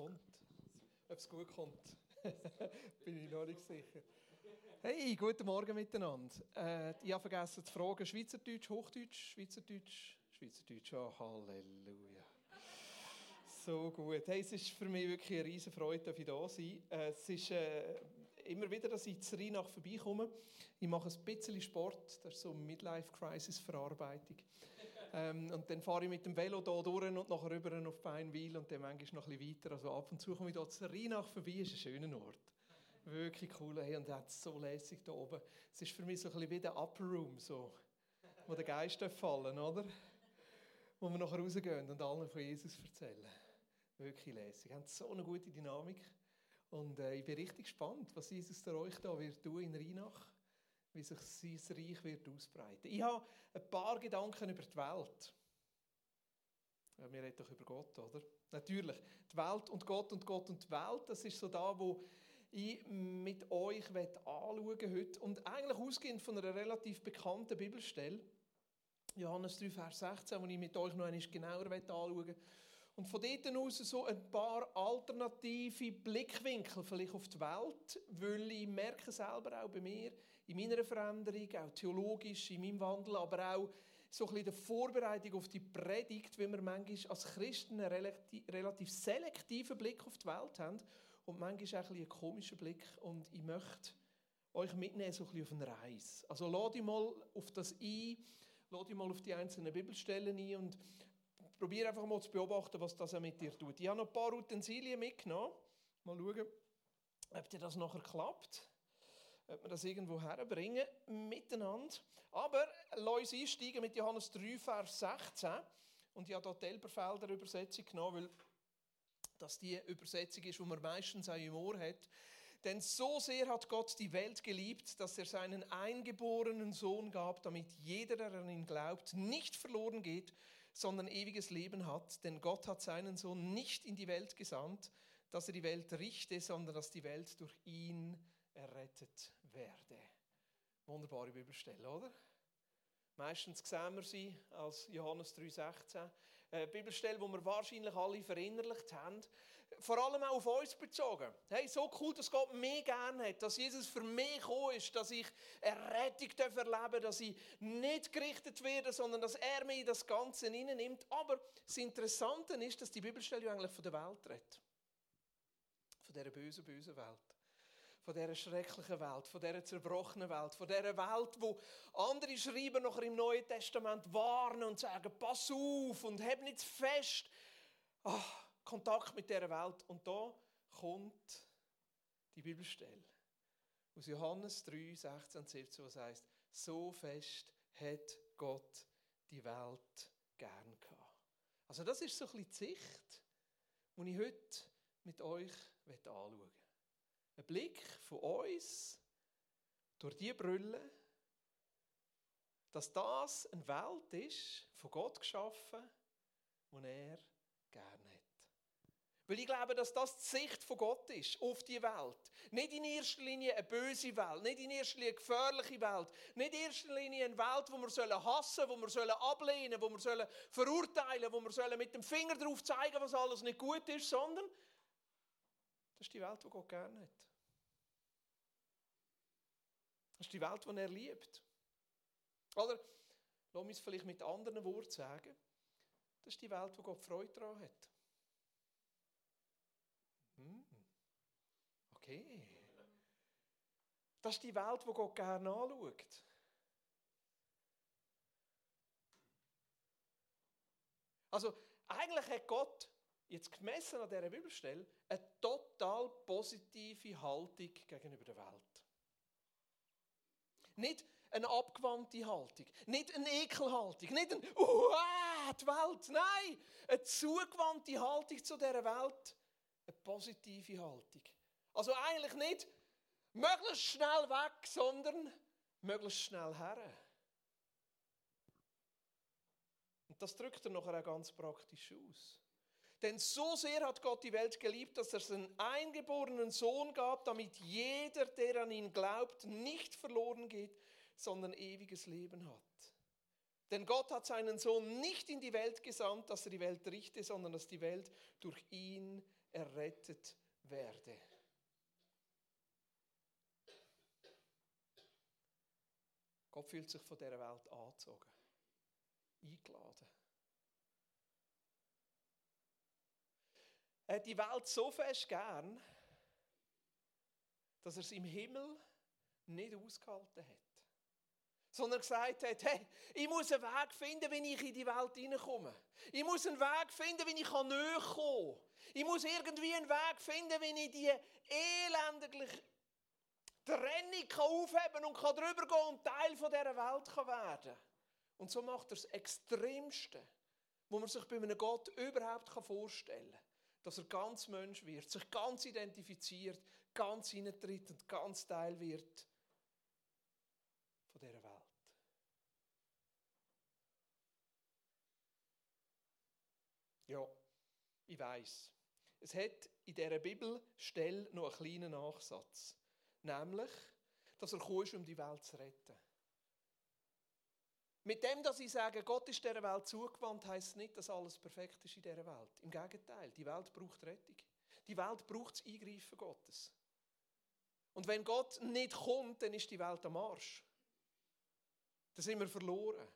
kommt. Ob es gut kommt, bin ich noch nicht sicher. Hey, guten Morgen miteinander. Äh, ich habe vergessen zu fragen, Schweizerdeutsch, Hochdeutsch, Schweizerdeutsch, Schweizerdeutsch, oh, Halleluja. So gut. Hey, es ist für mich wirklich eine riesige Freude, dass ich da sein äh, Es ist äh, immer wieder, dass ich zu Rheinach vorbeikomme. Ich mache ein bisschen Sport, das ist so Midlife-Crisis-Verarbeitung. Ähm, und dann fahre ich mit dem Velo hier durch und nachher rüber auf Beinwil und dann manchmal noch ein bisschen weiter. Also ab und zu komme ich hier zu Rheinach vorbei, ist ein schöner Ort. Wirklich cool. Hey, und es ist so lässig hier oben. Es ist für mich so ein bisschen wie der Upper Room, so, wo der Geist fallen oder? Wo wir nachher rausgehen und allen von Jesus erzählen. Wirklich lässig. Wir haben so eine gute Dynamik. Und äh, ich bin richtig gespannt, was Jesus der euch da wird tun in Rheinach wie sich sein Reich wird ausbreiten. Ich habe ein paar Gedanken über die Welt. Ja, wir reden doch über Gott, oder? Natürlich. Die Welt und Gott und Gott und die Welt, das ist so da, wo ich mit euch anschauen heute. Und eigentlich ausgehend von einer relativ bekannten Bibelstelle, Johannes 3, Vers 16, die ich mit euch noch einmal genauer anschauen möchte. Und von dort aus so ein paar alternative Blickwinkel vielleicht auf die Welt, weil ich merke selber auch bei mir, in meiner Veränderung, auch theologisch, in meinem Wandel, aber auch so ein bisschen der Vorbereitung auf die Predigt, wie wir manchmal als Christen einen relativ, relativ selektiven Blick auf die Welt haben und manchmal auch ein einen komischen Blick. Und ich möchte euch mitnehmen so ein bisschen auf eine Reise. Also lade dich mal auf das ein, lade dich mal auf die einzelnen Bibelstellen ein und probiere einfach mal zu beobachten, was das mit dir tut. Ich habe noch ein paar Utensilien mitgenommen. Mal schauen, ob dir das nachher klappt ob wir das irgendwo herbringen miteinander. Aber lass uns einsteigen mit Johannes 3, Vers 16. Und ich habe hier die Elberfelder Übersetzung genommen, weil das die Übersetzung ist, die man meistens auch im Ohr hat. Denn so sehr hat Gott die Welt geliebt, dass er seinen eingeborenen Sohn gab, damit jeder, der an ihn glaubt, nicht verloren geht, sondern ewiges Leben hat. Denn Gott hat seinen Sohn nicht in die Welt gesandt, dass er die Welt richte, sondern dass die Welt durch ihn errettet werde. Wunderbare Bibelstelle, oder? Meistens sehen wir sie als Johannes 3,16. Eine Bibelstelle, die wir wahrscheinlich alle verinnerlicht haben. Vor allem auch auf uns bezogen. Hey, so cool, dass Gott mich gerne hat, dass Jesus für mich gekommen ist, dass ich eine Rettung erleben darf, dass ich nicht gerichtet werde, sondern dass er mich in das Ganze nimmt. Aber das Interessante ist, dass die Bibelstelle eigentlich von der Welt redet. Von dieser bösen, bösen Welt von dieser schrecklichen Welt, von dieser zerbrochenen Welt, von dieser Welt, wo andere Schreiber noch im Neuen Testament warnen und sagen, pass auf und hab nicht fest Ach, Kontakt mit dieser Welt. Und da kommt die Bibelstelle aus Johannes 3, 16 und 17, was heißt, so fest hat Gott die Welt gern gehabt. Also das ist so ein bisschen die Sicht, die ich heute mit euch anschauen möchte ein Blick von uns durch die Brille, dass das eine Welt ist, von Gott geschaffen, die er gerne hat. Weil ich glaube, dass das die Sicht von Gott ist auf die Welt. Nicht in erster Linie eine böse Welt, nicht in erster Linie eine gefährliche Welt, nicht in erster Linie eine Welt, wo wir hassen sollen, wo wir ablehnen sollen, wo wir verurteilen sollen, wo wir mit dem Finger darauf zeigen was alles nicht gut ist, sondern das ist die Welt, die Gott gerne hat. Das ist die Welt, die er liebt. Oder, lass mich es vielleicht mit anderen Worten sagen, das ist die Welt, wo Gott Freude daran hat. Hm. Okay. Das ist die Welt, wo Gott gerne anschaut. Also, eigentlich hat Gott, jetzt gemessen an dieser Bibelstelle, eine total positive Haltung gegenüber der Welt. Nicht eine abgewandte Haltung, nicht eine Ekelhaltung, nicht ein Uah, die Welt. Nein, eine zugewandte Haltung zu dieser Welt, eine positive Haltung. Also eigentlich nicht möglichst schnell weg, sondern möglichst schnell her. Und das drückt er nachher auch ganz praktisch aus. Denn so sehr hat Gott die Welt geliebt, dass er seinen eingeborenen Sohn gab, damit jeder, der an ihn glaubt, nicht verloren geht, sondern ewiges Leben hat. Denn Gott hat seinen Sohn nicht in die Welt gesandt, dass er die Welt richte, sondern dass die Welt durch ihn errettet werde. Gott fühlt sich von dieser Welt angezogen, eingeladen. Er hat die Welt so fest gern, dass er es im Himmel nicht ausgehalten hat. Sondern gesagt hat, hey, ich muss einen Weg finden, wie ich in die Welt hineinkomme. Ich muss einen Weg finden, wie ich näher kommen kann. Ich muss irgendwie einen Weg finden, wie ich die elendigliche Trennung aufheben und kann drüber gehen und Teil dieser Welt werden kann. Und so macht er das Extremste, wo man sich bei einem Gott überhaupt vorstellen kann. Dass er ganz Mensch wird, sich ganz identifiziert, ganz hineintritt und ganz Teil wird von dieser Welt. Ja, ich weiß. Es hat in dieser Bibelstelle noch einen kleinen Nachsatz. Nämlich, dass er gekommen um die Welt zu retten. Mit dem, dass ich sage, Gott ist dieser Welt zugewandt, heißt nicht, dass alles perfekt ist in dieser Welt. Im Gegenteil, die Welt braucht Rettung. Die Welt braucht das Eingreifen Gottes. Und wenn Gott nicht kommt, dann ist die Welt am Arsch. Dann sind wir verloren.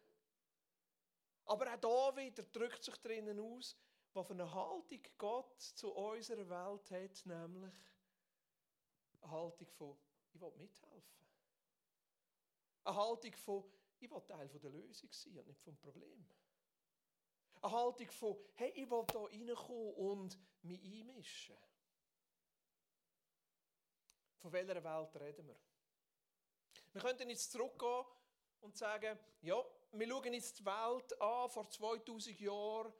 Aber auch da wieder drückt sich drinnen aus, was für eine Haltung Gott zu unserer Welt hat, nämlich eine Haltung von, ich will mithelfen. Eine Haltung von, ich will Teil der Lösung sein und nicht vom Problem. Eine Haltung von, hey, ich will hier reinkommen und mich einmischen. Von welcher Welt reden wir? Wir könnten jetzt zurückgehen und sagen, ja, wir schauen jetzt die Welt an vor 2000 Jahren,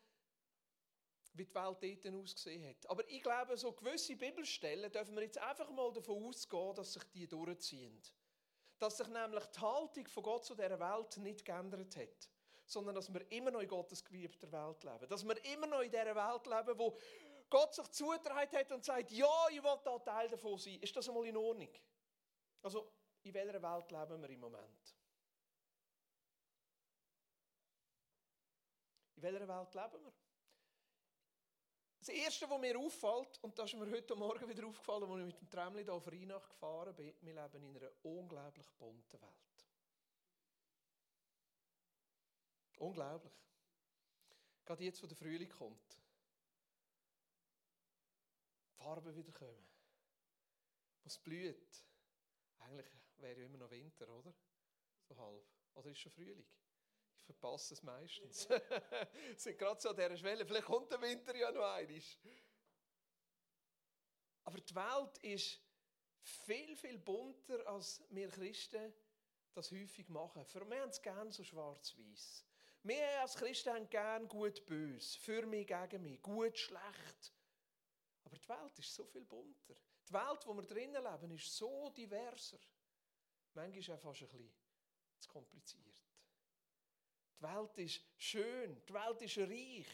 wie die Welt dort ausgesehen hat. Aber ich glaube, so gewisse Bibelstellen dürfen wir jetzt einfach mal davon ausgehen, dass sich die durchziehen. Dass sich nämlich die Haltung von Gott zu dieser Welt nicht geändert hat, sondern dass wir immer noch in Gottes geliebter Welt leben. Dass wir immer noch in dieser Welt leben, wo Gott sich zugetragen hat und sagt, ja, ich will da Teil davon sein. Ist das einmal in Ordnung? Also, in welcher Welt leben wir im Moment? In welcher Welt leben wir? Das Erste, was mir auffällt, und das ist mir heute Morgen wieder aufgefallen, als ich mit dem Tramli hier auf Rheinach gefahren bin, wir leben in einer unglaublich bunten Welt. Unglaublich. Gerade jetzt, wo der Frühling kommt. Die Farben wieder kommen. Was blüht. Eigentlich wäre ja immer noch Winter, oder? So halb. Oder ist schon Frühling? Ich verpasse es meistens. sind gerade so an dieser Schwelle. Vielleicht kommt der Winter ja noch einmal. Aber die Welt ist viel, viel bunter, als wir Christen das häufig machen. Für mich haben es gerne so schwarz-weiß. Wir als Christen haben gerne gut-böse, für mich, gegen mich, gut-schlecht. Aber die Welt ist so viel bunter. Die Welt, wo wir drinnen leben, ist so diverser. Manchmal ist es fast ein bisschen zu kompliziert. Die Welt ist schön, die Welt ist reich.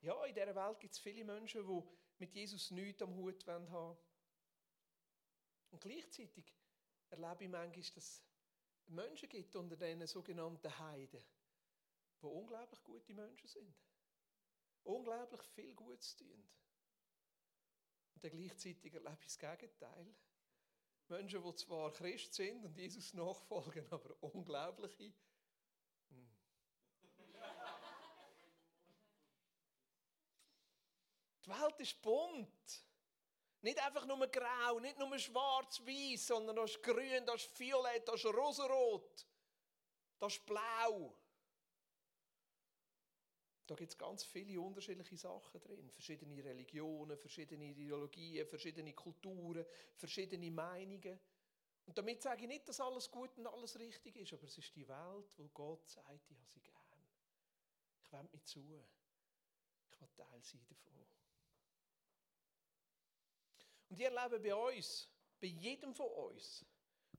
Ja, in dieser Welt gibt es viele Menschen, die mit Jesus nichts am Hut haben wollen. Und gleichzeitig erlebe ich manchmal, dass es Menschen gibt unter diesen sogenannten Heiden, die unglaublich gute Menschen sind. Unglaublich viel Gutes tun. Und dann gleichzeitig erlebe ich das Gegenteil. Menschen, die zwar Christ sind und Jesus nachfolgen, aber unglaubliche. Hm. Die Welt ist bunt. Nicht einfach nur grau, nicht nur schwarz-weiß, sondern da ist grün, da ist violett, da ist rosarot, da ist blau. Da gibt es ganz viele unterschiedliche Sachen drin. Verschiedene Religionen, verschiedene Ideologien, verschiedene Kulturen, verschiedene Meinungen. Und damit sage ich nicht, dass alles gut und alles richtig ist, aber es ist die Welt, wo Gott sagt, ich habe sie gern. Ich wende mich zu. Ich will Teil sein davon. Und ich erlebe bei uns, bei jedem von uns,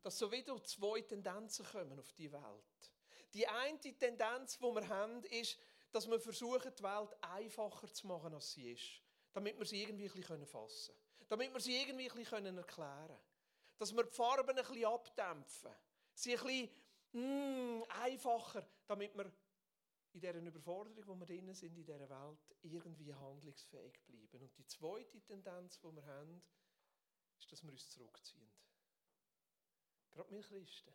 dass so wieder zwei Tendenzen kommen auf die Welt. Die eine Tendenz, die wir haben, ist, dass wir versuchen, die Welt einfacher zu machen, als sie ist. Damit wir sie irgendwie ein fassen können. Damit wir sie irgendwie ein erklären können. Dass wir die Farben ein bisschen abdämpfen. Sie ein bisschen mm, einfacher, damit wir in dieser Überforderung, wo wir drinnen sind, in dieser Welt, irgendwie handlungsfähig bleiben. Und die zweite Tendenz, die wir haben, ist, dass wir uns zurückziehen. Gerade wir Christen.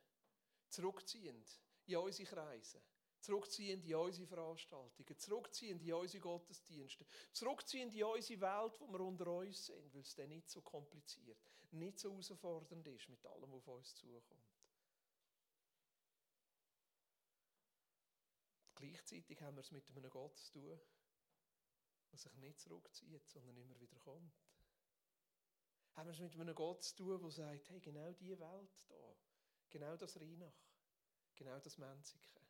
Zurückziehen in unsere Kreise. Zurückziehen in unsere Veranstaltungen. Zurückziehen in unsere Gottesdienste. Zurückziehen in unsere Welt, wo wir unter uns sind, weil es dann nicht so kompliziert, nicht so herausfordernd ist mit allem, was auf uns zukommt. Gleichzeitig haben wir es mit einem Gott zu tun, der sich nicht zurückzieht, sondern immer wieder kommt. Haben wir es mit einem Gott zu tun, der sagt, hey, genau diese Welt hier, genau das Rheinach, genau das Menziken,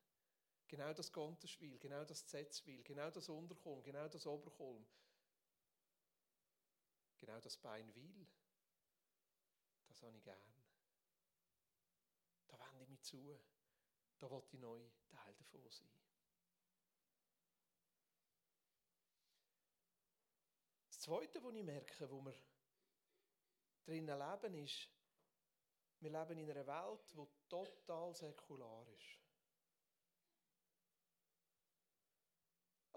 genau das Gonterschwil, genau das Zetzwil, genau das Unterkolm, genau das Oberkolm, genau das Beinwil, das habe ich gern. Da wende ich mich zu, da will ich neu Teil davon sein. Zweite, was ich merke, wo wir drinnen leben, ist, wir leben in einer Welt, die total säkular ist.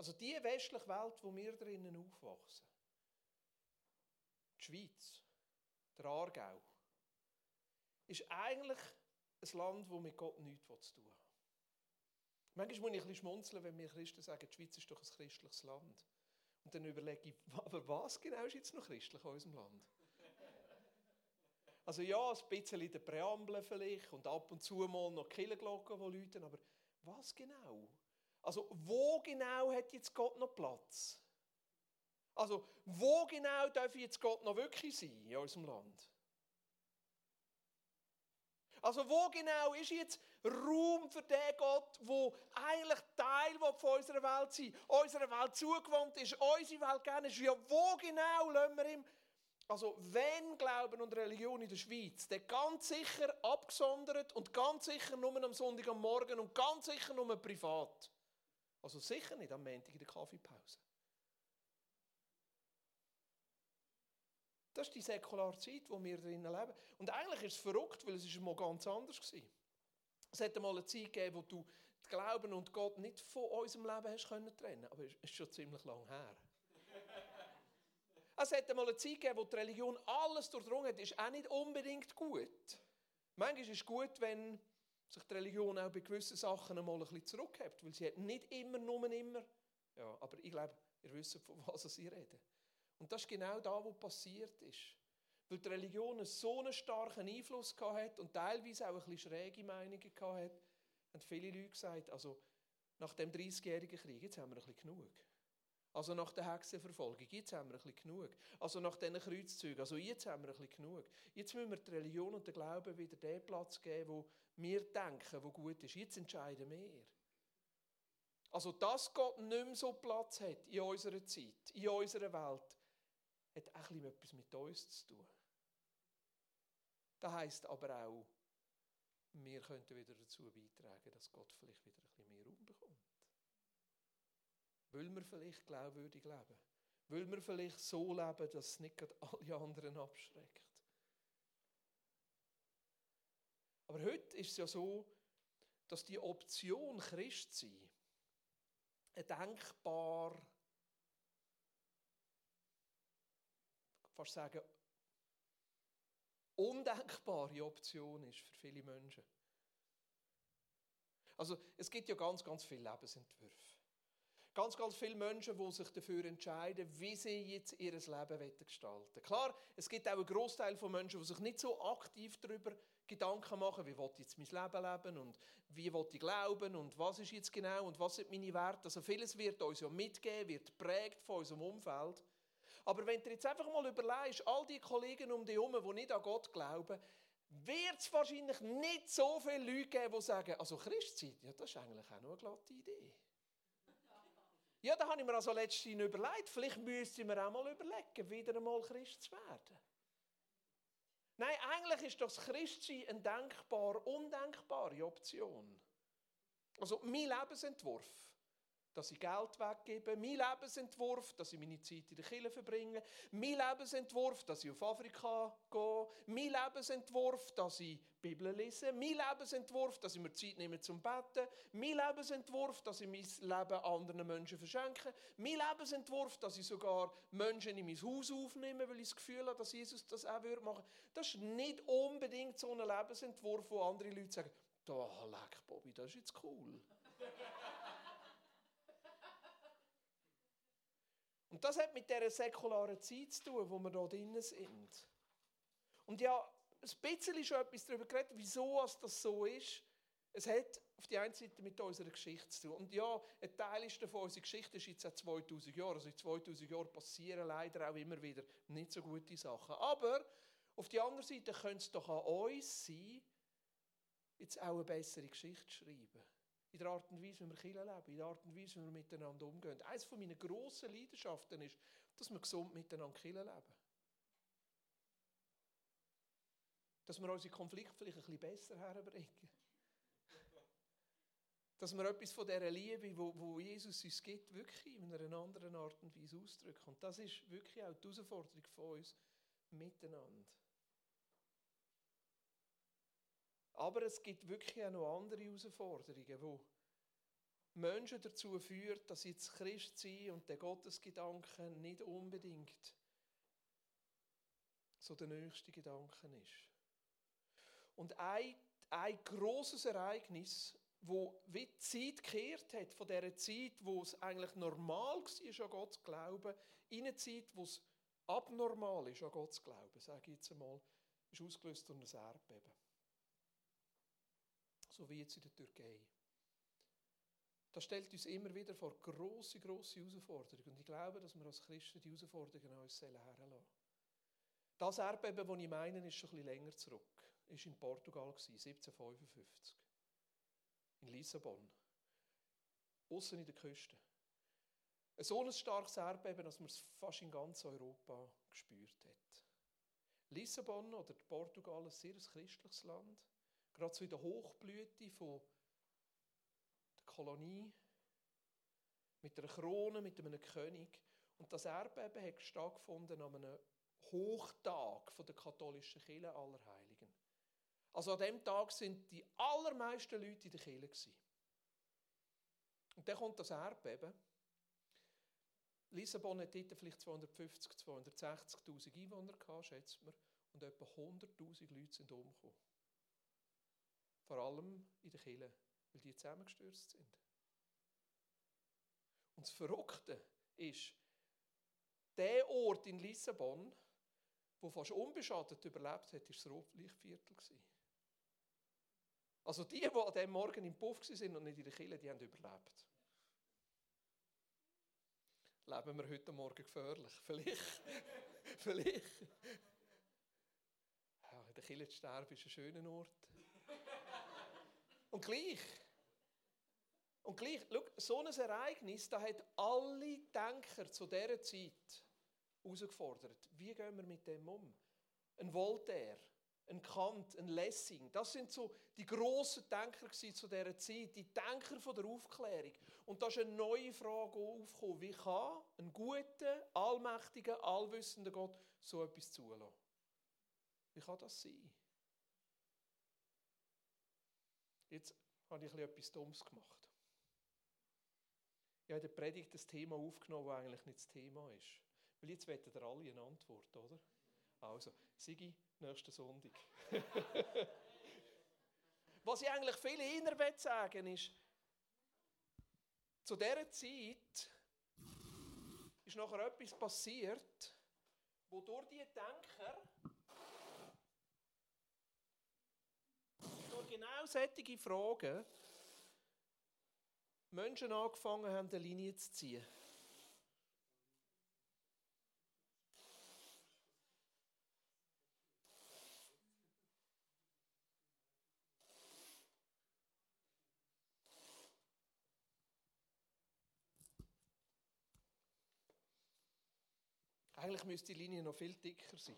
Also die westliche Welt, wo wir drinnen aufwachsen, die Schweiz, der Aargau, ist eigentlich ein Land, wo mit Gott nichts zu tun hat. Manchmal muss ich ein bisschen schmunzeln, wenn wir Christen sagen, die Schweiz ist doch ein christliches Land. Und dann überlege ich, aber was genau ist jetzt noch christlich in unserem Land? Also ja, ein bisschen in der Präambel vielleicht und ab und zu mal noch Kirchenglocken, die läuten, aber was genau? Also wo genau hat jetzt Gott noch Platz? Also wo genau darf jetzt Gott noch wirklich sein in unserem Land? Also wo genau ist jetzt Raum für den Gott, wo eigentlich Teil von unserer Welt sein unserer Welt zugewandt ist, unsere Welt gerne ist? Ja, wo genau lassen wir ihm also wenn Glauben und Religion in der Schweiz, dann ganz sicher abgesondert und ganz sicher nur am Sonntag am Morgen und ganz sicher nur privat. Also sicher nicht am Montag in der Kaffeepause. Das ist die säkulare Zeit, in wir drinnen leben. Und eigentlich ist es verrückt, weil es ist mal ganz anders war. Es hätte mal eine Zeit gegeben, wo du Glauben und Gott nicht von unserem Leben hast können trennen, aber es ist schon ziemlich lang her. es hätte mal eine Zeit gegeben, wo die Religion alles durchdrungen hat, ist auch nicht unbedingt gut. Manchmal ist es gut, wenn sich die Religion auch bei gewissen Sachen einmal ein bisschen zurückhält, weil sie hat nicht immer, nur immer. Ja, aber ich glaube, ihr wisst, von was sie reden. Und das ist genau da, wo passiert ist. Weil die Religion so einen starken Einfluss hat und teilweise auch ein bisschen schräge Meinungen hat, haben viele Leute gesagt, also nach dem 30-jährigen Krieg, jetzt haben wir ein bisschen genug. Also nach der Hexenverfolgung, jetzt haben wir ein bisschen genug. Also nach diesen Kreuzzügen, also jetzt haben wir ein bisschen genug. Jetzt müssen wir der Religion und der Glauben wieder den Platz geben, wo wir denken, wo gut ist. Jetzt entscheiden wir. Also dass Gott nicht mehr so Platz hat in unserer Zeit, in unserer Welt, hat auch etwas mit uns zu tun. Das heisst aber auch, wir könnten wieder dazu beitragen, dass Gott vielleicht wieder ein bisschen mehr Raum bekommt. Will wir vielleicht glaubwürdig leben? Will wir vielleicht so leben, dass es nicht alle anderen abschreckt? Aber heute ist es ja so, dass die Option Christ sein eine denkbar fast sagen, undenkbare Option ist für viele Menschen. Also es gibt ja ganz, ganz viele Lebensentwürfe. Ganz, ganz viele Menschen, die sich dafür entscheiden, wie sie jetzt ihr Leben gestalten Klar, es gibt auch einen Großteil von Menschen, die sich nicht so aktiv darüber Gedanken machen, wie will ich jetzt mein Leben leben und wie will ich glauben und was ist jetzt genau und was sind meine Werte. Also vieles wird uns ja mitgeben, wird prägt von unserem Umfeld. Aber wenn du jetzt einfach mal überlegst, all die Kollegen um dich herum, die nicht an Gott glauben, wird es wahrscheinlich nicht so viele Leute geben, die sagen, also Christsein, ja, das ist eigentlich auch noch eine glatte Idee. Ja, da habe ich mir also letztens überlegt, vielleicht müsste ich mir auch mal überlegen, wieder einmal Christ zu werden. Nein, eigentlich ist das Christsein eine denkbar, undenkbare Option. Also mein Lebensentwurf dass ich Geld weggebe, mein Lebensentwurf, dass ich meine Zeit in der Kirche verbringe, mein Lebensentwurf, dass ich auf Afrika gehe, mein Lebensentwurf, dass ich Bibel lese, mein Lebensentwurf, dass ich mir Zeit nehme zum Beten, mein Lebensentwurf, dass ich mein Leben anderen Menschen verschenke, mein Lebensentwurf, dass ich sogar Menschen in mein Haus aufnehme, weil ich das Gefühl habe, dass Jesus das auch machen würde. Das ist nicht unbedingt so ein Lebensentwurf, wo andere Leute sagen, da, leck Bobby, das ist jetzt cool. Und das hat mit dieser säkularen Zeit zu tun, wo wir da drinnen sind. Und ja, ein bisschen schon etwas darüber geredet, wieso das so ist. Es hat auf die einen Seite mit unserer Geschichte zu tun. Und ja, ein Teil ist davon, unsere Geschichte ist jetzt seit 2000 Jahren. Also in 2000 Jahren passieren leider auch immer wieder nicht so gute Sachen. Aber auf die andere Seite könnte es doch an uns sein, jetzt auch eine bessere Geschichte schreiben in der Art und Weise, wie wir Kirche leben, in der Art und Weise, wie wir miteinander umgehen. Eines meiner grossen Leidenschaften ist, dass wir gesund miteinander Kirche leben. Dass wir unsere Konflikte vielleicht ein bisschen besser herbringen. Dass wir etwas von dieser Liebe, wo, wo Jesus uns gibt, wirklich in einer anderen Art und Weise ausdrücken. Und das ist wirklich auch die Herausforderung von uns miteinander. Aber es gibt wirklich auch noch andere Herausforderungen, wo Menschen dazu führt, dass jetzt Christ sein und der Gottesgedanke nicht unbedingt so der nächste Gedanke ist. Und ein, ein großes Ereignis, wo wie die Zeit gekehrt hat, von dieser Zeit, wo es eigentlich normal war, an Gott zu glauben, in eine Zeit, wo es abnormal ist, an Gott zu glauben, sage ich jetzt einmal, ist ausgelöst durch ein Erdbeben so wie jetzt in der Türkei. Das stellt uns immer wieder vor große, große Herausforderungen. Und ich glaube, dass wir als Christen die Herausforderungen an uns herlassen Das Erdbeben, das ich meine, ist schon ein bisschen länger zurück. Ist in Portugal 1755. In Lissabon. Außen in der Küste. Ein so ein starkes Erdbeben, dass man es fast in ganz Europa gespürt hat. Lissabon oder Portugal, ein sehr christliches Land. Gerade so in der Hochblüte von der Kolonie, mit einer Krone, mit einem König. Und das Erdbeben hat stattgefunden an einem Hochtag der katholischen Kirche Allerheiligen. Also an dem Tag sind die allermeisten Leute in der Kirche. Und dann kommt das Erdbeben. Lissabon hat dort vielleicht 250, 260.000 Einwohner gehabt, schätzt man. Und etwa 100.000 Leute sind umgekommen. Vor allem in der Kirche, weil die zusammengestürzt sind. Und das Verrückte ist, der Ort in Lissabon, wo fast unbeschadet überlebt hat, war das Rotlichtviertel. Also die, die an diesem Morgen im Puff waren und nicht in der Kirche, die haben überlebt. Leben wir heute Morgen gefährlich? Vielleicht. Vielleicht. Ja, in der Kirche zu sterben ist ein schöner Ort. Und gleich, und gleich, schau, so ein Ereignis, da hat alle Denker zu dieser Zeit herausgefordert. Wie gehen wir mit dem um? Ein Voltaire, ein Kant, ein Lessing, das sind so die grossen Denker zu dieser Zeit, die Denker der Aufklärung. Und da ist eine neue Frage aufgekommen. Wie kann ein guter, allmächtiger, allwissender Gott so etwas zulassen? Wie kann das sein? Jetzt habe ich etwas Dummes gemacht. Ich habe in der Predigt das Thema aufgenommen, das eigentlich nicht das Thema ist. Weil jetzt wollen ihr alle eine Antwort, oder? Also, Sigi, nächsten Sonntag. Was ich eigentlich viel eher sagen ist, zu dieser Zeit ist nachher etwas passiert, wodurch die Denker genau solche Fragen Menschen angefangen haben, eine Linie zu ziehen. Eigentlich müsste die Linie noch viel dicker sein.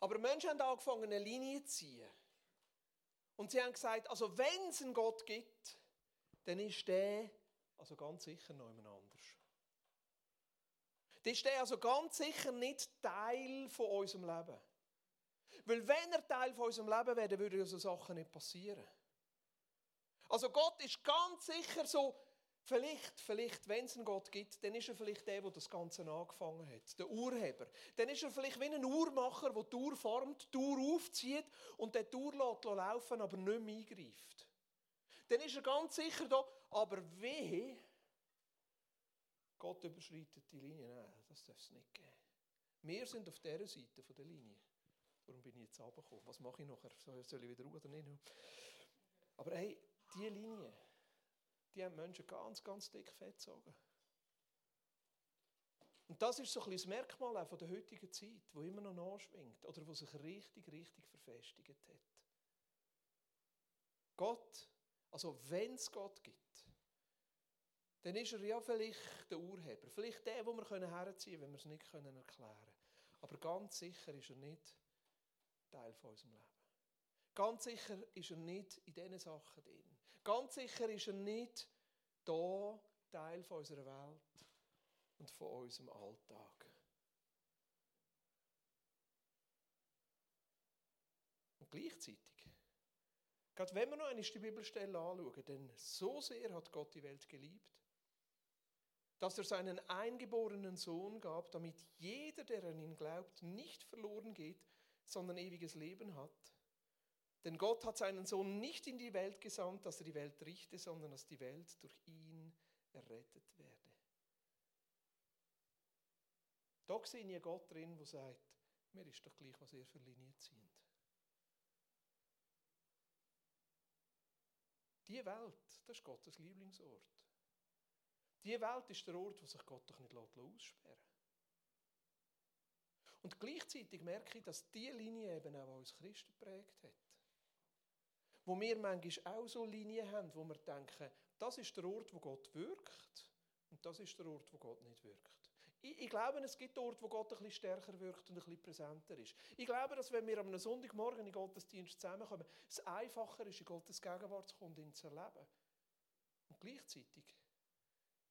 Aber Menschen haben angefangen, eine Linie zu ziehen. Und sie haben gesagt, also wenn es einen Gott gibt, dann ist der also ganz sicher noch jemand anders. Dann ist der also ganz sicher nicht Teil von unserem Leben. Weil wenn er Teil von unserem Leben wäre, würden so Sachen nicht passieren. Also Gott ist ganz sicher so, vielleicht, vielleicht, wenn es einen Gott gibt, dann ist er vielleicht der, der das Ganze angefangen hat, der Urheber. Dann ist er vielleicht wie ein Uhrmacher, der die Uhr formt, die Uhr aufzieht und die Uhr lässt laufen, aber nicht mehr eingreift. Dann ist er ganz sicher da, aber wehe, Gott überschreitet die Linie. Nein, das darf es nicht geben. Wir sind auf dieser Seite der Linie. Darum bin ich jetzt runtergekommen. Was mache ich nachher? Soll ich wieder oder nicht? Aber hey, diese Linie, die haben Menschen ganz, ganz dick fettgezogen. Und das ist so ein das Merkmal auch von der heutigen Zeit, wo immer noch nachschwingt oder wo sich richtig, richtig verfestigt hat. Gott, also wenn es Gott gibt, dann ist er ja vielleicht der Urheber. Vielleicht der, den wir herziehen können, wenn wir es nicht erklären können. Aber ganz sicher ist er nicht Teil von unserem Leben. Ganz sicher ist er nicht in diesen Sachen drin. Ganz sicher ist er nicht da Teil von unserer Welt und von unserem Alltag. Und gleichzeitig, gerade wenn wir noch einmal die Bibelstelle anschauen, denn so sehr hat Gott die Welt geliebt, dass er seinen eingeborenen Sohn gab, damit jeder, der an ihn glaubt, nicht verloren geht, sondern ewiges Leben hat. Denn Gott hat seinen Sohn nicht in die Welt gesandt, dass er die Welt richte, sondern dass die Welt durch ihn errettet werde. Da sehe ich Gott drin, der sagt, mir ist doch gleich, was ihr für Linien zieht. Die Welt, das ist Gottes Lieblingsort. Die Welt ist der Ort, wo sich Gott doch nicht aussperren lässt. Und gleichzeitig merke ich, dass diese Linie eben auch uns Christen prägt hat. Wo wir manchmal auch so Linien haben, wo wir denken, das ist der Ort, wo Gott wirkt und das ist der Ort, wo Gott nicht wirkt. Ich, ich glaube, es gibt Orte, wo Gott ein bisschen stärker wirkt und ein bisschen präsenter ist. Ich glaube, dass wenn wir am Sonntagmorgen in Gottesdienst zusammenkommen, es einfacher ist, in Gottes Gegenwart zu kommen und zu erleben. Und gleichzeitig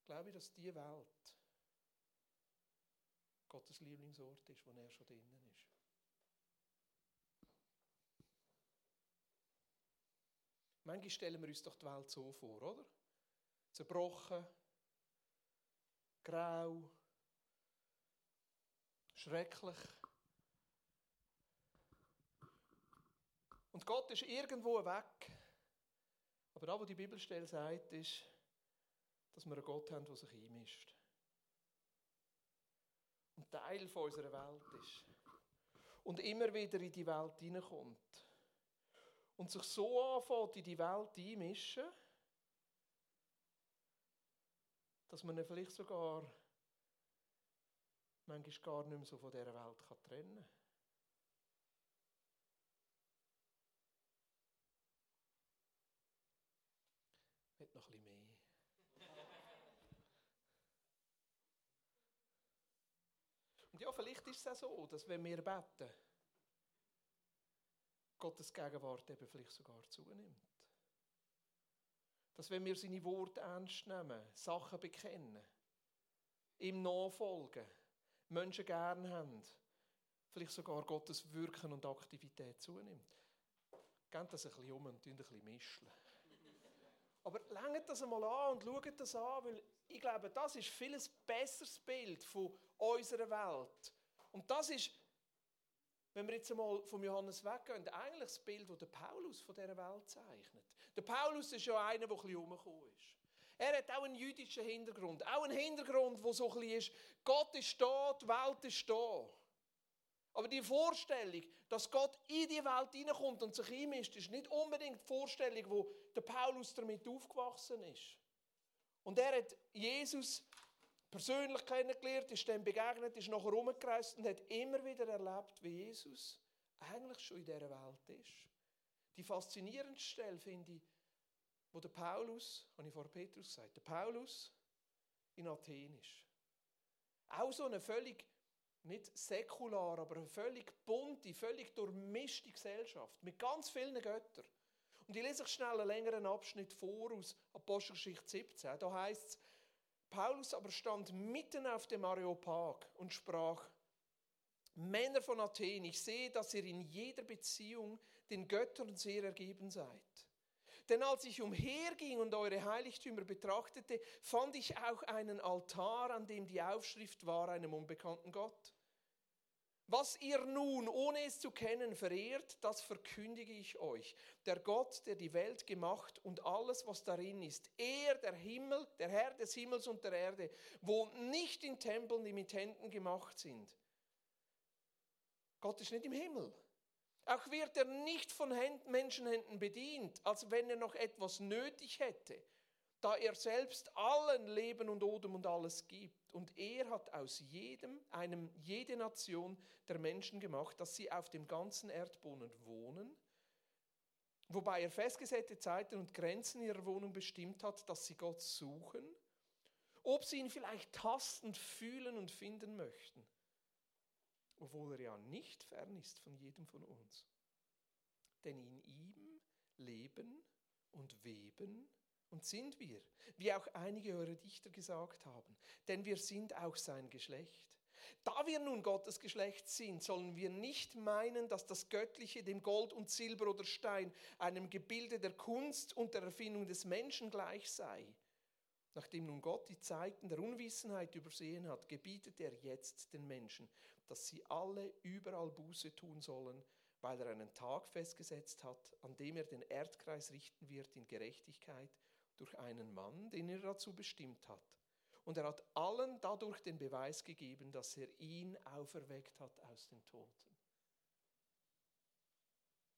glaube ich, dass diese Welt Gottes Lieblingsort ist, wo er schon drinnen ist. Manchmal stellen wir uns doch die Welt so vor, oder? Zerbrochen, grau, schrecklich. Und Gott ist irgendwo weg. Aber da, wo die Bibelstelle sagt, ist, dass wir einen Gott haben, der sich einmischt. Und Teil unserer Welt ist. Und immer wieder in die Welt hineinkommt. Und sich so anfängt, in die Welt einmischen, dass man ihn vielleicht sogar manchmal gar nicht mehr so von dieser Welt trennen kann. Mit noch ein bisschen mehr. Und ja, vielleicht ist es auch so, dass wenn wir beten, Gottes Gegenwart eben vielleicht sogar zunimmt. Dass wenn wir seine Worte ernst nehmen, Sachen bekennen, ihm nachfolgen, Menschen gern haben, vielleicht sogar Gottes Wirken und Aktivität zunimmt. Geht das ein bisschen um und ein bisschen mischen. Aber lenkt das einmal an und schaut das an, weil ich glaube, das ist viel ein besseres Bild von unserer Welt. Und das ist, wenn wir jetzt einmal vom Johannes weggehen, eigentlich das Bild, das der Paulus von dieser Welt zeichnet. Der Paulus ist ja einer, der ein bisschen rumgekommen ist. Er hat auch einen jüdischen Hintergrund. Auch einen Hintergrund, der so ein bisschen ist, Gott ist da, die Welt ist da. Aber die Vorstellung, dass Gott in die Welt hineinkommt und sich einmischt, ist nicht unbedingt die Vorstellung, wo der Paulus damit aufgewachsen ist. Und er hat Jesus persönlich kennengelernt, ist dem begegnet, ist nachher rumgereist und hat immer wieder erlebt, wie Jesus eigentlich schon in dieser Welt ist. Die faszinierendste Stelle finde ich, wo der Paulus, habe ich vor Petrus gesagt, der Paulus in Athen ist. Auch so eine völlig, nicht säkular, aber eine völlig bunte, völlig durchmischte Gesellschaft mit ganz vielen Göttern. Und ich lese euch schnell einen längeren Abschnitt vor aus Apostelgeschichte 17. Da heißt es, Paulus aber stand mitten auf dem Areopag und sprach, Männer von Athen, ich sehe, dass ihr in jeder Beziehung den Göttern sehr ergeben seid. Denn als ich umherging und eure Heiligtümer betrachtete, fand ich auch einen Altar, an dem die Aufschrift war einem unbekannten Gott. Was ihr nun, ohne es zu kennen, verehrt, das verkündige ich euch. Der Gott, der die Welt gemacht und alles, was darin ist, er, der Himmel, der Herr des Himmels und der Erde, wohnt nicht in Tempeln, die mit Händen gemacht sind. Gott ist nicht im Himmel. Auch wird er nicht von Menschenhänden bedient, als wenn er noch etwas nötig hätte, da er selbst allen Leben und Odem und alles gibt. Und er hat aus jedem, einem, jede Nation der Menschen gemacht, dass sie auf dem ganzen Erdboden wohnen, wobei er festgesetzte Zeiten und Grenzen ihrer Wohnung bestimmt hat, dass sie Gott suchen, ob sie ihn vielleicht tastend fühlen und finden möchten obwohl er ja nicht fern ist von jedem von uns. Denn in ihm leben und weben und sind wir, wie auch einige eurer Dichter gesagt haben, denn wir sind auch sein Geschlecht. Da wir nun Gottes Geschlecht sind, sollen wir nicht meinen, dass das Göttliche dem Gold und Silber oder Stein, einem Gebilde der Kunst und der Erfindung des Menschen gleich sei. Nachdem nun Gott die Zeiten der Unwissenheit übersehen hat, gebietet er jetzt den Menschen, dass sie alle überall Buße tun sollen, weil er einen Tag festgesetzt hat, an dem er den Erdkreis richten wird in Gerechtigkeit durch einen Mann, den er dazu bestimmt hat. Und er hat allen dadurch den Beweis gegeben, dass er ihn auferweckt hat aus den Toten.